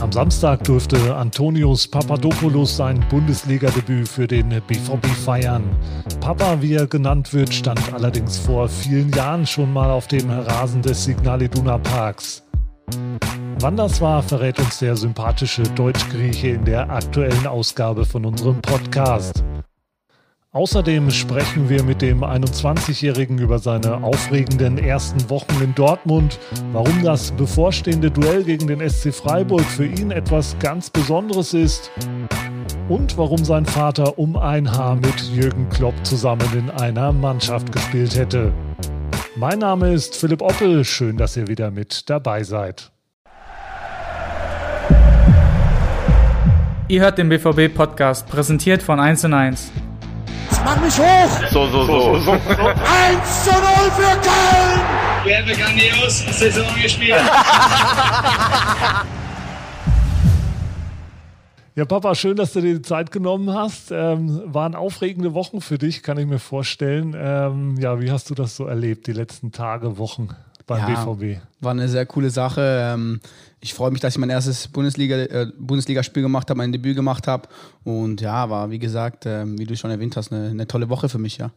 Am Samstag durfte Antonius Papadopoulos sein Bundesliga-Debüt für den BVB feiern. Papa, wie er genannt wird, stand allerdings vor vielen Jahren schon mal auf dem Rasen des Signal Iduna Parks. Wann das war, verrät uns der sympathische Deutschgrieche in der aktuellen Ausgabe von unserem Podcast. Außerdem sprechen wir mit dem 21-Jährigen über seine aufregenden ersten Wochen in Dortmund, warum das bevorstehende Duell gegen den SC Freiburg für ihn etwas ganz Besonderes ist und warum sein Vater um ein Haar mit Jürgen Klopp zusammen in einer Mannschaft gespielt hätte. Mein Name ist Philipp Oppel, schön, dass ihr wieder mit dabei seid. Ihr hört den BVB-Podcast, präsentiert von 1 und 1 mach mich hoch! So, so, so. so, 1 zu 0 für Köln! Wir haben grandios Saison gespielt. Ja, Papa, schön, dass du dir die Zeit genommen hast. Ähm, waren aufregende Wochen für dich, kann ich mir vorstellen. Ähm, ja, wie hast du das so erlebt, die letzten Tage, Wochen beim ja, BVB? War eine sehr coole Sache. Ähm, ich freue mich, dass ich mein erstes Bundesliga, äh, Bundesligaspiel gemacht habe, mein Debüt gemacht habe. Und ja, war wie gesagt, äh, wie du schon erwähnt hast, eine, eine, tolle Woche für mich, ja.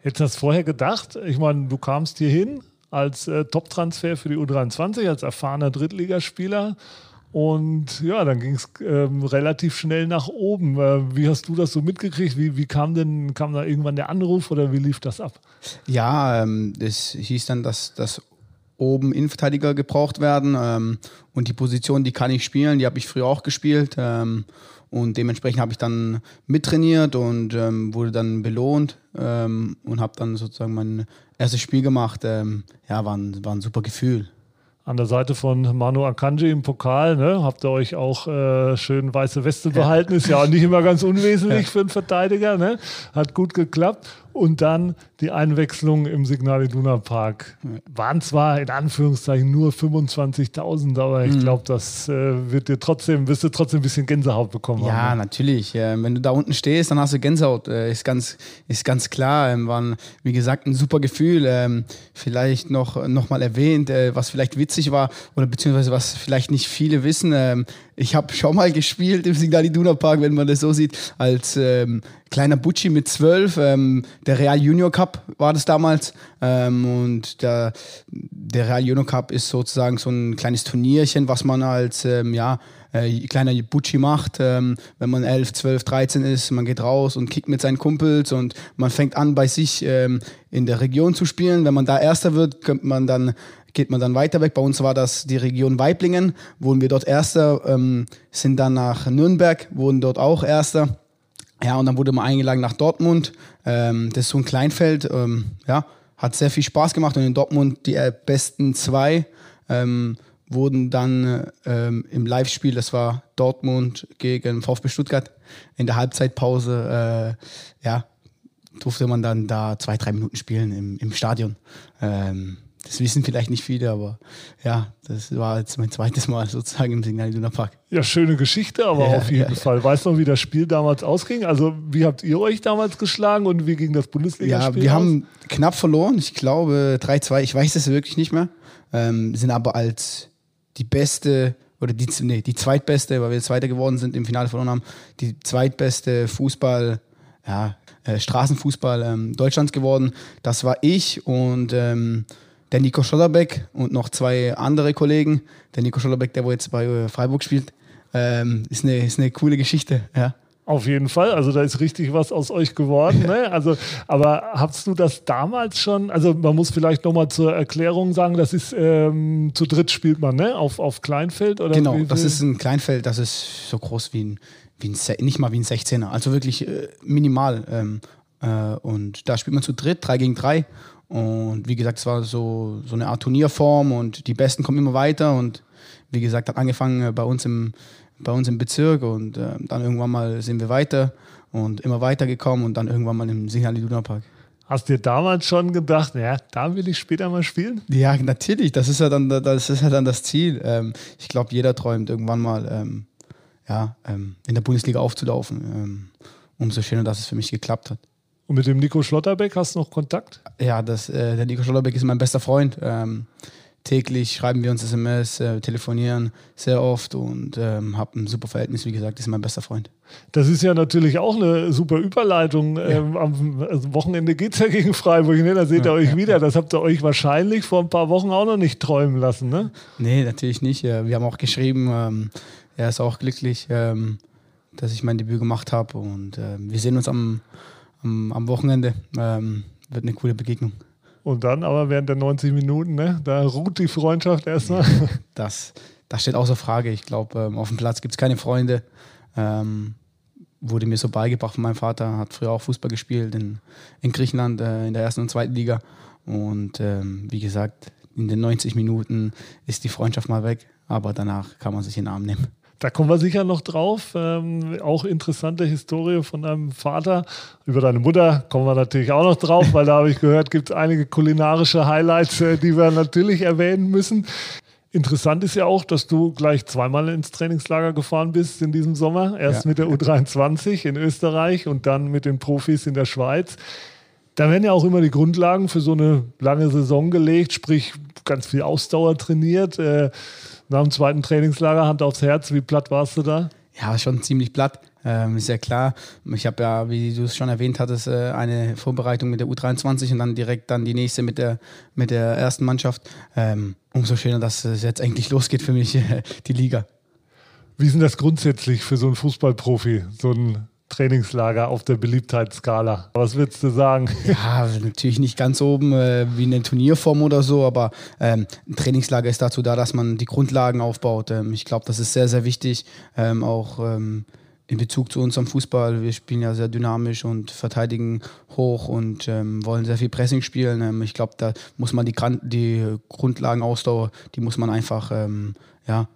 Hättest du das vorher gedacht? Ich meine, du kamst hier hin als äh, Top-Transfer für die U23, als erfahrener Drittligaspieler. Und ja, dann ging es ähm, relativ schnell nach oben. Äh, wie hast du das so mitgekriegt? Wie, wie kam denn, kam da irgendwann der Anruf oder wie lief das ab? Ja, ähm, das hieß dann, dass, dass oben Innenverteidiger gebraucht werden. Ähm, und die Position, die kann ich spielen, die habe ich früher auch gespielt. Ähm, und dementsprechend habe ich dann mittrainiert und ähm, wurde dann belohnt ähm, und habe dann sozusagen mein erstes Spiel gemacht. Ähm, ja, war ein, war ein super Gefühl an der Seite von Manu Akanji im Pokal. Ne? Habt ihr euch auch äh, schön weiße Weste behalten. Ist ja auch nicht immer ganz unwesentlich für einen Verteidiger. Ne? Hat gut geklappt. Und dann die Einwechslung im Signal Iduna Park. Waren zwar in Anführungszeichen nur 25.000, aber ich mhm. glaube, das äh, wird dir trotzdem, wirst du trotzdem ein bisschen Gänsehaut bekommen ja, haben. Ja, natürlich. Äh, wenn du da unten stehst, dann hast du Gänsehaut. Äh, ist, ganz, ist ganz klar. Ähm, war, wie gesagt, ein super Gefühl. Ähm, vielleicht noch, noch mal erwähnt, äh, was vielleicht witzig war oder beziehungsweise was vielleicht nicht viele wissen. Ähm, ich habe schon mal gespielt im Signal Iduna Park, wenn man das so sieht, als ähm, kleiner Bucci mit zwölf. Ähm, der Real Junior Cup war das damals. Ähm, und der, der Real Junior Cup ist sozusagen so ein kleines Turnierchen, was man als ähm, ja, äh, kleiner Bucci macht, ähm, wenn man 11, 12, 13 ist. Man geht raus und kickt mit seinen Kumpels und man fängt an, bei sich ähm, in der Region zu spielen. Wenn man da Erster wird, könnte man dann geht man dann weiter weg. Bei uns war das die Region Weiblingen, wurden wir dort Erster, ähm, sind dann nach Nürnberg, wurden dort auch Erster. Ja, und dann wurde man eingeladen nach Dortmund. Ähm, das ist so ein Kleinfeld. Ähm, ja, hat sehr viel Spaß gemacht. Und in Dortmund die äh, besten zwei ähm, wurden dann ähm, im Live-Spiel, das war Dortmund gegen VfB Stuttgart, in der Halbzeitpause, äh, ja, durfte man dann da zwei, drei Minuten spielen im, im Stadion. Ähm, das wissen vielleicht nicht viele, aber ja, das war jetzt mein zweites Mal sozusagen im Signal Iduna Park. Ja, schöne Geschichte, aber ja, auf jeden ja, Fall. Weißt du noch, wie das Spiel damals ausging? Also, wie habt ihr euch damals geschlagen und wie ging das Bundesligaspiel? Ja, wir aus? haben knapp verloren. Ich glaube 3-2. Ich weiß es wirklich nicht mehr. Ähm, sind aber als die beste oder die, nee, die zweitbeste, weil wir Zweiter geworden sind, im Finale verloren haben, die zweitbeste Fußball, ja, äh, Straßenfußball ähm, Deutschlands geworden. Das war ich und ähm, der Nico Schlotterbeck und noch zwei andere Kollegen. Der Nico Schlotterbeck, der wo jetzt bei äh, Freiburg spielt, ähm, ist, eine, ist eine coole Geschichte, ja. Auf jeden Fall, also da ist richtig was aus euch geworden. Ne? Also, aber hast du das damals schon? Also man muss vielleicht nochmal zur Erklärung sagen, das ist ähm, zu dritt spielt man, ne? Auf, auf Kleinfeld oder? Genau, das ist ein Kleinfeld, das ist so groß wie ein, wie ein nicht mal wie ein 16er, also wirklich äh, minimal. Ähm, äh, und da spielt man zu dritt, drei gegen drei. Und wie gesagt, es war so, so eine Art Turnierform und die Besten kommen immer weiter. Und wie gesagt, hat angefangen äh, bei uns im, bei uns im Bezirk und äh, dann irgendwann mal sind wir weiter und immer weiter gekommen und dann irgendwann mal im Signal Iduna Park. Hast du dir damals schon gedacht, ja, da will ich später mal spielen? Ja, natürlich. Das ist ja dann das, ist ja dann das Ziel. Ähm, ich glaube, jeder träumt irgendwann mal ähm, ja, ähm, in der Bundesliga aufzulaufen. Ähm, umso schöner, dass es für mich geklappt hat. Und mit dem Nico Schlotterbeck hast du noch Kontakt? Ja, das, äh, der Nico Schlotterbeck ist mein bester Freund. Ähm, täglich schreiben wir uns SMS, äh, telefonieren sehr oft und ähm, habe ein super Verhältnis. Wie gesagt, ist mein bester Freund. Das ist ja natürlich auch eine super Überleitung. Ja. Ähm, am also Wochenende geht es ja gegen Freiburg, ne? da seht ihr ja, euch ja. wieder. Das habt ihr euch wahrscheinlich vor ein paar Wochen auch noch nicht träumen lassen, ne? Nee, natürlich nicht. Wir haben auch geschrieben, ähm, er ist auch glücklich, ähm, dass ich mein Debüt gemacht habe und äh, wir sehen uns am, am, am Wochenende. Ähm, wird eine coole Begegnung. Und dann aber während der 90 Minuten, ne, da ruht die Freundschaft erstmal. Das, das steht außer Frage. Ich glaube, ähm, auf dem Platz gibt es keine Freunde. Ähm, wurde mir so beigebracht von meinem Vater, hat früher auch Fußball gespielt in, in Griechenland äh, in der ersten und zweiten Liga. Und ähm, wie gesagt, in den 90 Minuten ist die Freundschaft mal weg, aber danach kann man sich in den Arm nehmen. Da kommen wir sicher noch drauf. Ähm, auch interessante Historie von deinem Vater. Über deine Mutter kommen wir natürlich auch noch drauf, weil da habe ich gehört, gibt es einige kulinarische Highlights, äh, die wir natürlich erwähnen müssen. Interessant ist ja auch, dass du gleich zweimal ins Trainingslager gefahren bist in diesem Sommer. Erst ja. mit der U23 in Österreich und dann mit den Profis in der Schweiz. Da werden ja auch immer die Grundlagen für so eine lange Saison gelegt, sprich ganz viel Ausdauer trainiert. Äh, nach dem zweiten Trainingslager, Hand aufs Herz, wie platt warst du da? Ja, schon ziemlich platt. Ähm, ist ja klar. Ich habe ja, wie du es schon erwähnt hattest, äh, eine Vorbereitung mit der U23 und dann direkt dann die nächste mit der, mit der ersten Mannschaft. Ähm, umso schöner, dass es jetzt endlich losgeht für mich, die Liga. Wie ist denn das grundsätzlich für so einen Fußballprofi, so ein Trainingslager auf der Beliebtheitsskala. Was würdest du sagen? Ja, natürlich nicht ganz oben äh, wie eine Turnierform oder so, aber ähm, ein Trainingslager ist dazu da, dass man die Grundlagen aufbaut. Ähm, ich glaube, das ist sehr, sehr wichtig, ähm, auch ähm, in Bezug zu unserem Fußball. Wir spielen ja sehr dynamisch und verteidigen hoch und ähm, wollen sehr viel Pressing spielen. Ähm, ich glaube, da muss man die, die Grundlagenausdauer, die muss man einfach ja,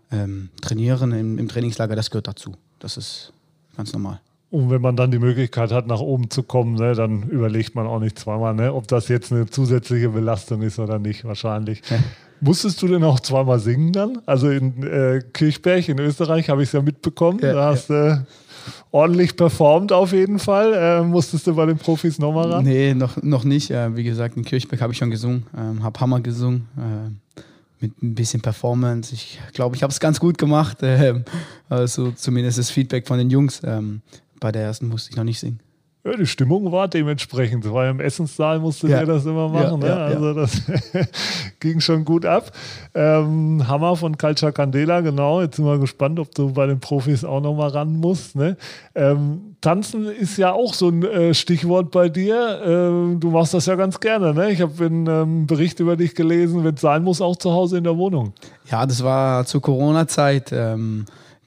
trainieren im, im Trainingslager. Das gehört dazu. Das ist ganz normal. Und wenn man dann die Möglichkeit hat, nach oben zu kommen, ne, dann überlegt man auch nicht zweimal, ne, ob das jetzt eine zusätzliche Belastung ist oder nicht, wahrscheinlich. Ja. Musstest du denn auch zweimal singen dann? Also in äh, Kirchberg in Österreich habe ich es ja mitbekommen. Ja, da hast du ja. äh, ordentlich performt auf jeden Fall. Äh, musstest du bei den Profis nochmal ran? Nee, noch, noch nicht. Äh, wie gesagt, in Kirchberg habe ich schon gesungen, ähm, habe Hammer gesungen äh, mit ein bisschen Performance. Ich glaube, ich habe es ganz gut gemacht. Ähm, also zumindest das Feedback von den Jungs. Ähm, bei der ersten musste ich noch nicht singen. Ja, die Stimmung war dementsprechend, weil im Essenssaal musste ja. der das immer machen. Ja, ne? also das ging schon gut ab. Ähm, Hammer von Calcia Candela, genau. Jetzt sind wir gespannt, ob du bei den Profis auch noch mal ran musst. Ne? Ähm, Tanzen ist ja auch so ein äh, Stichwort bei dir. Ähm, du machst das ja ganz gerne. Ne? Ich habe einen ähm, Bericht über dich gelesen, wenn es sein muss, auch zu Hause in der Wohnung. Ja, das war zur Corona-Zeit.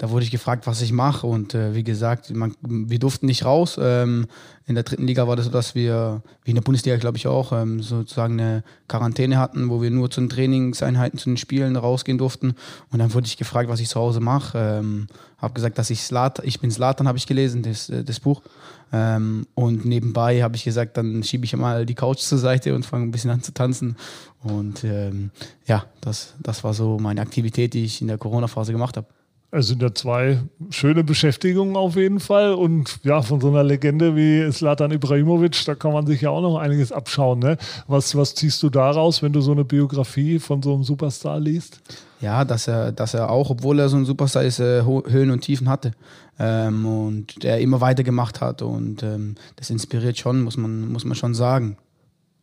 Da wurde ich gefragt, was ich mache. Und äh, wie gesagt, man, wir durften nicht raus. Ähm, in der dritten Liga war das so, dass wir, wie in der Bundesliga glaube ich auch, ähm, sozusagen eine Quarantäne hatten, wo wir nur zu den Trainingseinheiten, zu den Spielen rausgehen durften. Und dann wurde ich gefragt, was ich zu Hause mache. Ähm, habe gesagt, dass ich Slat, ich bin Slatan, habe ich gelesen, das, äh, das Buch. Ähm, und nebenbei habe ich gesagt, dann schiebe ich mal die Couch zur Seite und fange ein bisschen an zu tanzen. Und ähm, ja, das, das war so meine Aktivität, die ich in der Corona-Phase gemacht habe. Es sind ja zwei schöne Beschäftigungen auf jeden Fall. Und ja, von so einer Legende wie Slatan Ibrahimovic, da kann man sich ja auch noch einiges abschauen. Ne? Was, was ziehst du daraus, wenn du so eine Biografie von so einem Superstar liest? Ja, dass er, dass er auch, obwohl er so ein Superstar ist, äh, Höhen und Tiefen hatte. Ähm, und der immer weitergemacht hat. Und ähm, das inspiriert schon, muss man, muss man schon sagen.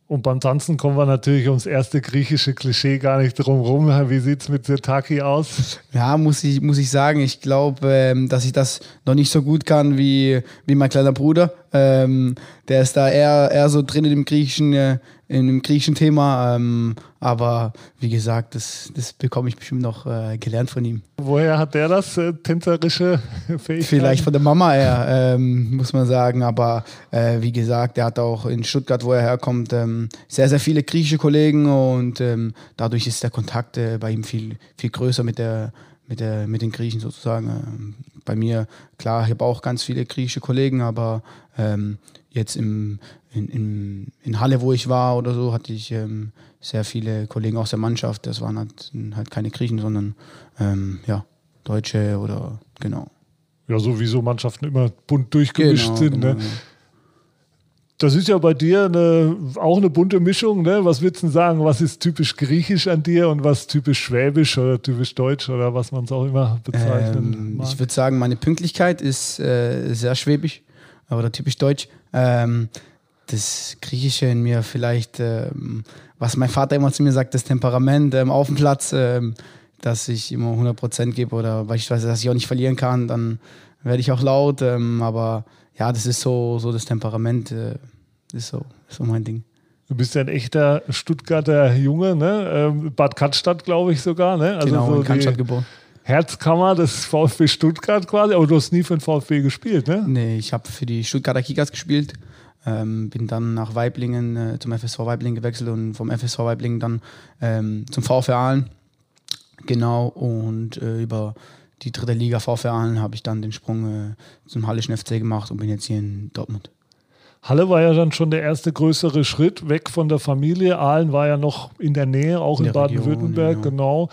Und beim Tanzen kommen wir natürlich ums erste griechische Klischee gar nicht drum rum. Wie sieht es mit Sirtaki aus? Ja, muss ich, muss ich sagen, ich glaube, ähm, dass ich das noch nicht so gut kann wie, wie mein kleiner Bruder. Ähm, der ist da eher, eher so drin in dem griechischen, äh, in dem griechischen Thema. Ähm, aber wie gesagt, das, das bekomme ich bestimmt noch äh, gelernt von ihm. Woher hat der das, äh, tänzerische Fähigkeit? Vielleicht von der Mama her, ähm, muss man sagen. Aber äh, wie gesagt, er hat auch in Stuttgart, wo er herkommt, ähm, sehr, sehr viele griechische Kollegen und ähm, dadurch ist der Kontakt äh, bei ihm viel, viel größer mit der mit, der, mit den Griechen sozusagen. Bei mir, klar, ich habe auch ganz viele griechische Kollegen, aber ähm, jetzt im, in, in, in, Halle, wo ich war oder so, hatte ich ähm, sehr viele Kollegen aus der Mannschaft. Das waren halt, halt keine Griechen, sondern ähm, ja, Deutsche oder genau. Ja, sowieso Mannschaften immer bunt durchgemischt genau, sind. Ne? Genau. Das ist ja bei dir eine, auch eine bunte Mischung. Ne? Was würdest du sagen? Was ist typisch griechisch an dir und was typisch schwäbisch oder typisch deutsch oder was man es auch immer bezeichnen Ähm, ich würde sagen, meine Pünktlichkeit ist äh, sehr schwäbisch oder typisch deutsch. Ähm, das Griechische in mir vielleicht, ähm, was mein Vater immer zu mir sagt, das Temperament ähm, auf dem Platz, ähm, dass ich immer 100% gebe oder beispielsweise, dass ich auch nicht verlieren kann, dann werde ich auch laut. Ähm, aber ja, das ist so, so das Temperament, äh, ist so, ist so mein Ding. Du bist ja ein echter Stuttgarter Junge, ne? Ähm, Bad Cannstatt, glaube ich sogar, ne? Also genau, so in Cannstatt geboren. Herzkammer des VfB Stuttgart quasi, aber du hast nie für den VfB gespielt, ne? Nee, ich habe für die Stuttgarter Kickers gespielt. Ähm, bin dann nach Weiblingen äh, zum FSV Weiblingen gewechselt und vom FSV Weiblingen dann ähm, zum VfR Aalen. Genau, und äh, über die dritte Liga VfR Aalen habe ich dann den Sprung äh, zum Hallischen FC gemacht und bin jetzt hier in Dortmund. Halle war ja dann schon der erste größere Schritt weg von der Familie. Aalen war ja noch in der Nähe, auch In in, Baden-Württemberg, ja. genau.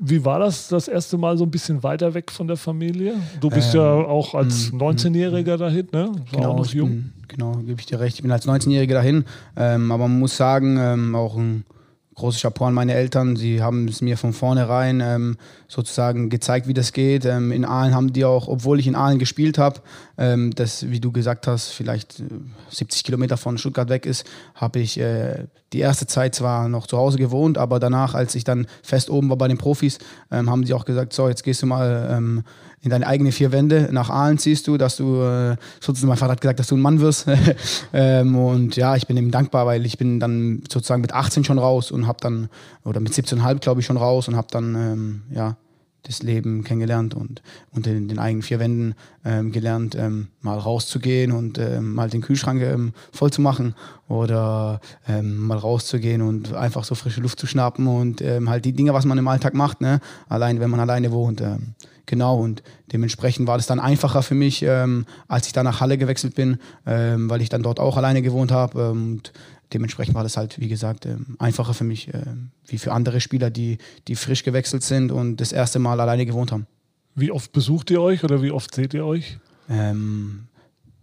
Wie war das das erste Mal so ein bisschen weiter weg von der Familie? Du bist ja auch als 19-Jähriger dahin, ne? War Genau, noch jung. bin, genau, gebe ich dir recht. Ich bin als 19-Jähriger dahin. Ähm, aber man muss sagen, ähm, auch ein großes Chapeau an meine Eltern. Sie haben es mir von vornherein ähm, sozusagen gezeigt, wie das geht. Ähm, in Aalen haben die auch, obwohl ich in Aalen gespielt habe, ähm, das, wie du gesagt hast, vielleicht äh, 70 Kilometer von Stuttgart weg ist, habe ich äh, die erste Zeit zwar noch zu Hause gewohnt, aber danach, als ich dann fest oben war bei den Profis, ähm, haben sie auch gesagt, so, jetzt gehst du mal ähm, in deine eigenen vier Wände nach Aalen ziehst du, dass du, äh, sozusagen, mein Vater hat gesagt, dass du ein Mann wirst. ähm, und ja, ich bin ihm dankbar, weil ich bin dann sozusagen mit 18 schon raus und habe dann, oder mit 17,5 glaube ich schon raus und habe dann, ähm, ja, das Leben kennengelernt und unter den, eigenen vier Wänden ähm, gelernt, ähm, mal rauszugehen und ähm, mal den Kühlschrank ähm, voll zu machen oder ähm, mal rauszugehen und einfach so frische Luft zu schnappen und ähm, halt die Dinge, was man im Alltag macht, ne? allein wenn man alleine wohnt. Genau und dementsprechend war das dann einfacher für mich, als ich dann nach Halle gewechselt bin, weil ich dann dort auch alleine gewohnt habe und dementsprechend war das halt, wie gesagt, ähm, einfacher für mich, ähm, wie für andere Spieler, die, die frisch gewechselt sind und das erste Mal alleine gewohnt haben. Wie oft besucht ihr euch oder wie oft seht ihr euch? Ähm,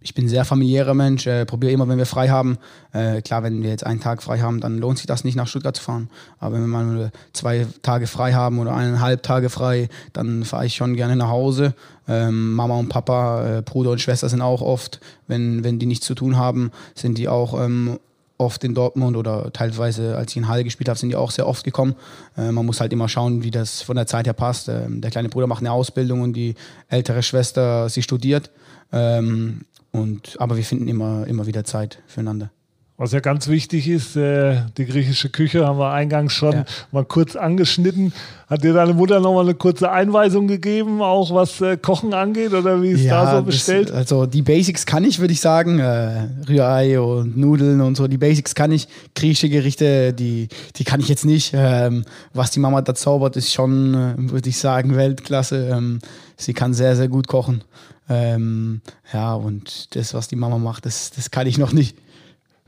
ich bin ein sehr familiärer Mensch, äh, probiere immer, wenn wir frei haben. Äh, klar, wenn wir jetzt einen Tag frei haben, dann lohnt sich das nicht, nach Stuttgart zu fahren. Aber wenn wir mal zwei Tage frei haben oder eineinhalb Tage frei, dann fahre ich schon gerne nach Hause. Ähm, Mama und Papa, äh, Bruder und Schwester sind auch oft, wenn, wenn die nichts zu tun haben, sind die auch ähm, oft in Dortmund oder teilweise, als ich in Halle gespielt habe, sind die auch sehr oft gekommen. Äh, man muss halt immer schauen, wie das von der Zeit her passt. Ähm, der kleine Bruder macht eine Ausbildung und die ältere Schwester, sie studiert. Ähm, und, aber wir finden immer, immer wieder Zeit füreinander. Was ja ganz wichtig ist, äh, die griechische Küche haben wir eingangs schon Ja. mal kurz angeschnitten. Hat dir deine Mutter noch mal eine kurze Einweisung gegeben, auch was äh, Kochen angeht oder wie ist da so bestellt? Das, also die Basics kann ich, würde ich sagen. Äh, Rührei und Nudeln und so, die Basics kann ich. Griechische Gerichte, die, die kann ich jetzt nicht. Ähm, was die Mama da zaubert, ist schon, äh, würde ich sagen, Weltklasse. Ähm, sie kann sehr, sehr gut kochen. Ähm, ja, und das, was die Mama macht, das, das kann ich noch nicht.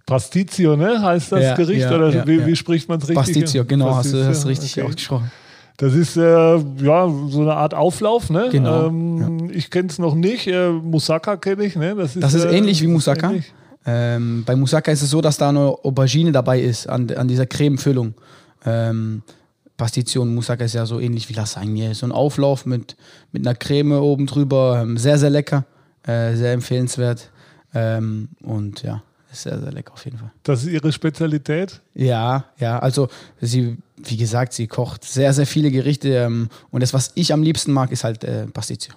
Pastizio, ne? Heißt das Ja, Gericht? ja, oder ja, wie, wie spricht man es richtig? Pastizio, genau, hast du hast du richtig okay. ausgesprochen. Das ist äh, ja so eine Art Auflauf, ne? Genau, Ähm, Ich kenne es noch nicht. Äh, Moussaka kenne ich, ne? Das ist, Das ist äh, ähnlich wie das Moussaka. ähnlich. Ähm, bei Moussaka ist es so, dass da eine Aubergine dabei ist an, an dieser Cremefüllung. Ähm, Pastation Moussaka ist ja so ähnlich wie Lasagne. So ein Auflauf mit, mit einer Creme oben drüber. Ähm, sehr, sehr lecker. Äh, sehr empfehlenswert. Ähm, und ja, ist sehr, sehr lecker auf jeden Fall. Das ist ihre Spezialität. Ja, ja, also sie, wie gesagt, sie kocht sehr, sehr viele Gerichte. Ähm, und das, was ich am liebsten mag, ist halt äh, Pasticcio.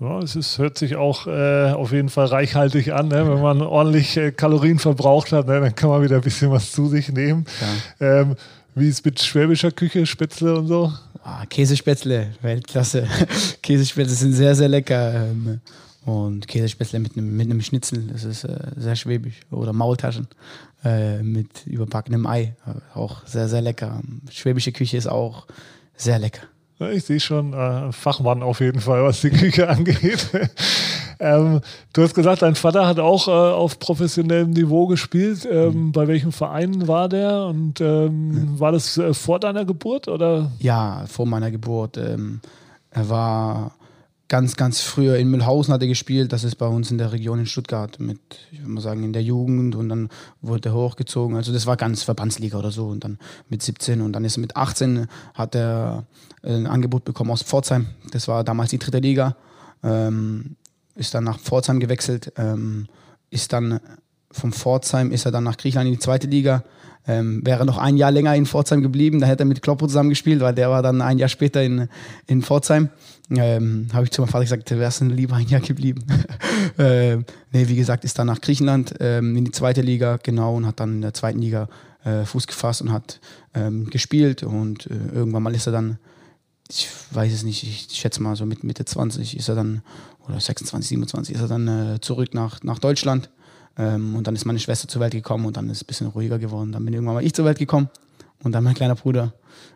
Ja, es ist, hört sich auch äh, auf jeden Fall reichhaltig an. Ne? Wenn man ordentlich äh, Kalorien verbraucht hat, ne? dann kann man wieder ein bisschen was zu sich nehmen. Ähm, wie ist mit schwäbischer Küche, Spätzle und so? Ah, Käsespätzle, Weltklasse. Käsespätzle sind sehr, sehr lecker. Ähm, und Käsespätzle mit einem mit einem Schnitzel, das ist äh, sehr schwäbisch. Oder Maultaschen äh, mit überbackenem Ei, äh, auch sehr, sehr lecker. Schwäbische Küche ist auch sehr lecker. Ich sehe schon, äh, Fachmann auf jeden Fall, was die Küche angeht. ähm, du hast gesagt, dein Vater hat auch äh, auf professionellem Niveau gespielt. Ähm, Bei welchem Verein war der? Und ähm, war das äh, vor deiner Geburt oder? Ja, vor meiner Geburt. Ähm, er war ganz, ganz früher in Mühlhausen hat er gespielt. Das ist bei uns in der Region in Stuttgart mit, ich würde mal sagen, in der Jugend und dann wurde er hochgezogen. Also das war ganz Verbandsliga oder so und dann mit 17 und dann ist er mit 18 hat er ein Angebot bekommen aus Pforzheim. Das war damals die dritte Liga. Ähm, ist dann nach Pforzheim gewechselt, ähm, ist dann vom Pforzheim ist er dann nach Griechenland in die zweite Liga. Ähm, wäre noch ein Jahr länger in Pforzheim geblieben, da hätte er mit Kloppo zusammen gespielt, weil der war dann ein Jahr später in, in Pforzheim. Ähm, Habe ich zu meinem Vater gesagt, du wärst lieber ein Jahr geblieben. ähm, nee, wie gesagt, ist dann nach Griechenland ähm, in die zweite Liga, genau, und hat dann in der zweiten Liga äh, Fuß gefasst und hat ähm, gespielt. Und äh, irgendwann mal ist er dann, ich weiß es nicht, ich schätze mal so mit Mitte 20 ist er dann, oder 26, 27 ist er dann äh, zurück nach, nach Deutschland. Ähm, und dann ist meine Schwester zur Welt gekommen und dann ist es ein bisschen ruhiger geworden. Dann bin irgendwann mal ich zur Welt gekommen und dann mein kleiner Bruder.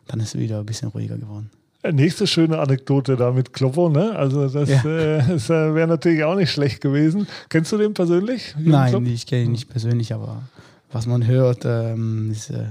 Dann ist es wieder ein bisschen ruhiger geworden. Nächste schöne Anekdote da mit Kloppo, ne? Also das, ja. äh, das äh, wäre natürlich auch nicht schlecht gewesen. Kennst du den persönlich? Nein, Klopp? ich kenne ihn nicht persönlich, aber was man hört, ähm, ist äh,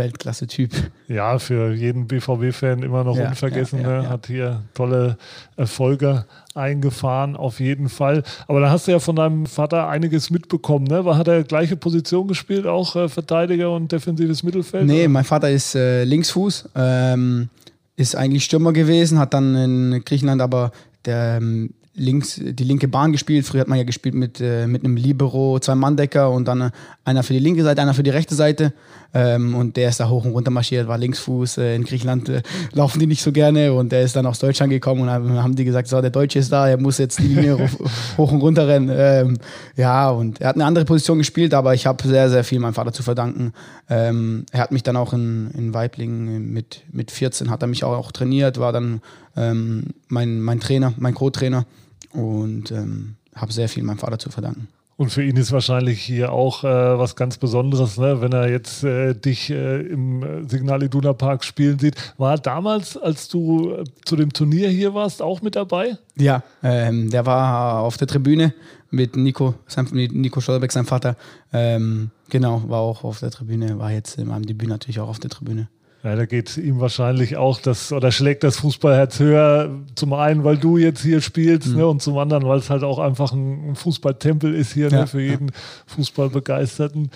Weltklasse-Typ. Ja, für jeden BVB-Fan immer noch ja, unvergessen. Ja, ja, ne? Hat hier tolle Erfolge eingefahren, auf jeden Fall. Aber da hast du ja von deinem Vater einiges mitbekommen. Ne? Hat er gleiche Position gespielt, auch äh, Verteidiger und defensives Mittelfeld? Nee, oder? mein Vater ist äh, Linksfuß. Ähm, ist eigentlich Stürmer gewesen, hat dann in Griechenland aber der ähm, links, die linke Bahn gespielt. Früher hat man ja gespielt mit, äh, mit einem Libero, zwei Manndecker und dann äh, einer für die linke Seite, einer für die rechte Seite. Ähm, und der ist da hoch und runter marschiert, war Linksfuß. Äh, in Griechenland äh, laufen die nicht so gerne und der ist dann aus Deutschland gekommen und dann haben die gesagt, so, der Deutsche ist da, er muss jetzt die Linie hoch und runter rennen. Ähm, ja, und er hat eine andere Position gespielt, aber ich habe sehr, sehr viel meinem Vater zu verdanken. Ähm, er hat mich dann auch in, in Weiblingen mit, mit 14 hat er mich auch, auch trainiert, war dann ähm, mein, mein Trainer, mein Co-Trainer und ähm, habe sehr viel meinem Vater zu verdanken. Und für ihn ist wahrscheinlich hier auch äh, was ganz Besonderes, ne? wenn er jetzt äh, dich äh, im Signal Iduna Park spielen sieht. War er damals, als du äh, zu dem Turnier hier warst, auch mit dabei? Ja, ähm, der war auf der Tribüne mit Nico, sein, mit Nico Stolberg, sein Vater. Ähm, genau, war auch auf der Tribüne, war jetzt in meinem Debüt natürlich auch auf der Tribüne. Ja, da geht ihm wahrscheinlich auch das oder schlägt das Fußballherz höher. Zum einen, weil du jetzt hier spielst, mhm. ne, und zum anderen, weil es halt auch einfach ein, Fußballtempel ist hier ne, ja, ne, für jeden ja. Fußballbegeisterten.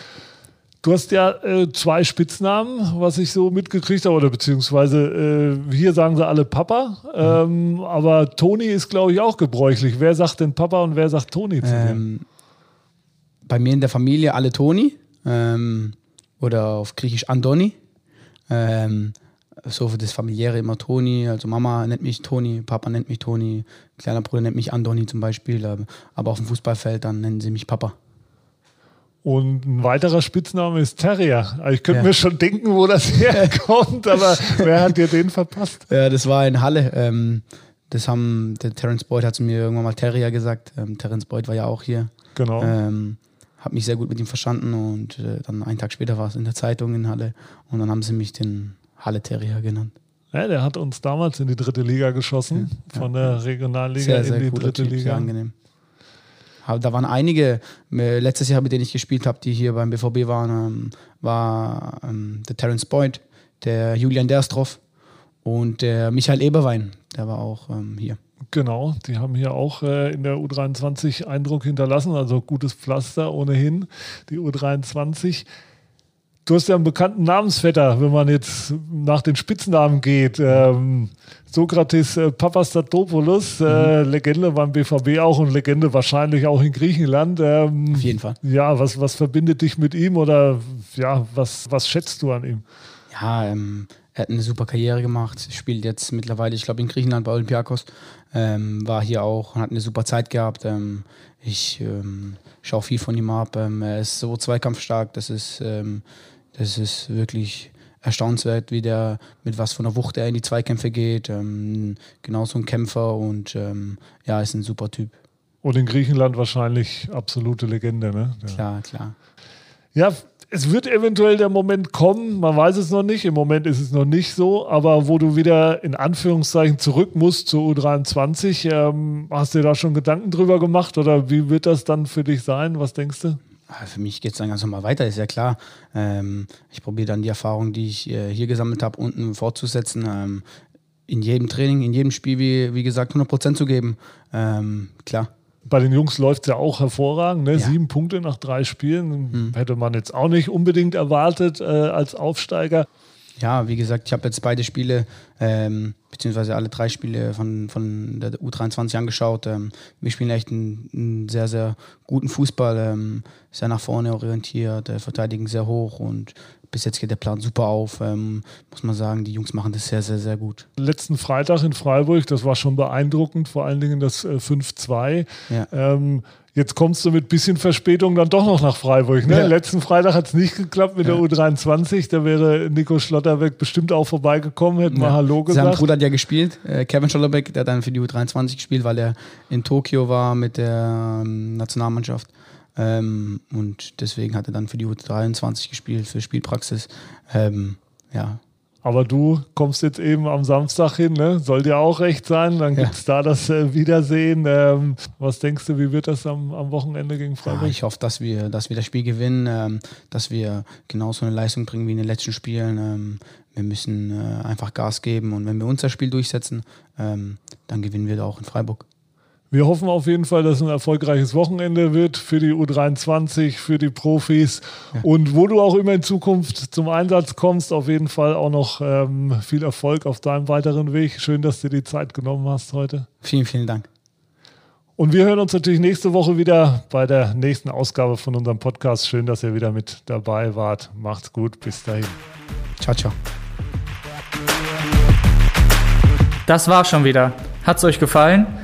Du hast ja äh, zwei Spitznamen, was ich so mitgekriegt habe, oder beziehungsweise äh, hier sagen sie alle Papa, ähm, mhm. aber Toni ist, glaube ich, auch gebräuchlich. Wer sagt denn Papa und wer sagt Toni zu ähm, dir? Bei mir in der Familie alle Toni ähm, oder auf Griechisch Andoni. Ähm, so für das Familiäre immer Toni, also Mama nennt mich Toni, Papa nennt mich Toni, kleiner Bruder nennt mich Andoni zum Beispiel, ähm, aber auf dem Fußballfeld dann nennen sie mich Papa. Und ein weiterer Spitzname ist Terrier. Also ich könnte ja. mir schon denken, wo das herkommt, aber wer hat dir den verpasst? Ja, das war in Halle. Ähm, das haben, der Terence Boyd hat zu mir irgendwann mal Terrier gesagt. Ähm, Terence Boyd war ja auch hier. Genau. Ähm, habe mich sehr gut mit ihm verstanden und äh, dann einen Tag später war es in der Zeitung in Halle und dann haben sie mich den Halle Terrier genannt. Ja, der hat uns damals in die dritte Liga geschossen, ja, von der Regionalliga sehr, sehr in die dritte typ, Liga. Sehr angenehm. Da waren einige, äh, letztes Jahr, mit denen ich gespielt habe, die hier beim BVB waren, ähm, war ähm, der Terence Boyd, der Julian Derstroff und der Michael Eberwein, der war auch ähm, hier. Genau, die haben hier auch äh, in der U23 Eindruck hinterlassen, also gutes Pflaster ohnehin, die U23. Du hast ja einen bekannten Namensvetter, wenn man jetzt nach den Spitznamen geht. Ähm, Sokrates äh, Papastatopoulos, äh, mhm. Legende beim BVB auch und Legende wahrscheinlich auch in Griechenland. Ähm, Auf jeden Fall. Ja, was, was verbindet dich mit ihm oder ja, was, was schätzt du an ihm? Ja, ähm, er hat eine super Karriere gemacht, spielt jetzt mittlerweile, ich glaube, in Griechenland bei Olympiakos. Ähm, war hier auch und hat eine super Zeit gehabt. Ähm, ich ähm, schaue viel von ihm ab. Ähm, er ist so zweikampfstark, das ist, ähm, das ist wirklich erstaunenswert, wie der, mit was von der Wucht er in die Zweikämpfe geht. Ähm, genauso ein Kämpfer und ja, ist ein super Typ. Und in Griechenland wahrscheinlich absolute Legende, ne? Ja. Klar, klar. Ja, es wird eventuell der Moment kommen, man weiß es noch nicht, im Moment ist es noch nicht so, aber wo du wieder in Anführungszeichen zurück musst zur U23, ähm, hast du dir da schon Gedanken drüber gemacht oder wie wird das dann für dich sein? Was denkst du? Ah, für mich geht es dann ganz normal weiter, ist ja klar. Ähm, ich probiere dann die Erfahrung, die ich äh, hier gesammelt habe, unten fortzusetzen. Ähm, in jedem Training, in jedem Spiel, wie, wie gesagt, 100 Prozent zu geben. Ähm, klar. Bei den Jungs läuft es ja auch hervorragend. Ne? Ja. Sieben Punkte nach drei Spielen. Hätte man jetzt auch nicht unbedingt erwartet äh, als Aufsteiger. Ja, wie gesagt, ich habe jetzt beide Spiele, ähm, beziehungsweise alle drei Spiele von, von der U23 angeschaut. Ähm, wir spielen echt einen, einen sehr, sehr guten Fußball, ähm, sehr nach vorne orientiert, äh, verteidigen sehr hoch und bis jetzt geht der Plan super auf. Ähm, muss man sagen, die Jungs machen das sehr, sehr, sehr gut. Letzten Freitag in Freiburg, das war schon beeindruckend, vor allen Dingen das äh, 5-2. Ja. Ähm, jetzt kommst du mit bisschen Verspätung dann doch noch nach Freiburg. Ne? Ja. Letzten Freitag hat es nicht geklappt mit Ja. der U23. Da wäre Nico Schlotterbeck bestimmt auch vorbeigekommen, hätte mal Hallo Sein gesagt. Bruder hat ja gespielt, äh, Kevin Schollerbeck, der hat dann für die U23 gespielt, weil er in Tokio war mit der ähm, Nationalmannschaft. Ähm, und deswegen hat er dann für die U23 gespielt, für Spielpraxis. Ähm, ja, Aber du kommst jetzt eben am Samstag hin, ne? soll dir auch recht sein. Dann Ja. gibt es da das äh, Wiedersehen. Ähm, was denkst du, wie wird das am, am Wochenende gegen Ja, Freiburg? ich hoffe, dass wir, dass wir das Spiel gewinnen, ähm, dass wir genauso eine Leistung bringen wie in den letzten Spielen. Ähm, wir müssen äh, einfach Gas geben und wenn wir unser Spiel durchsetzen, ähm, dann gewinnen wir da auch in Freiburg. Wir hoffen auf jeden Fall, dass es ein erfolgreiches Wochenende wird für die U23, für die Profis und wo du auch immer in Zukunft zum Einsatz kommst, auf jeden Fall auch noch ähm, viel Erfolg auf deinem weiteren Weg. Schön, dass du die Zeit genommen hast heute. Vielen, vielen Dank. Und wir hören uns natürlich nächste Woche wieder bei der nächsten Ausgabe von unserem Podcast. Schön, dass ihr wieder mit dabei wart. Macht's gut, bis dahin. Ciao, ciao. Das war's schon wieder. Hat's euch gefallen?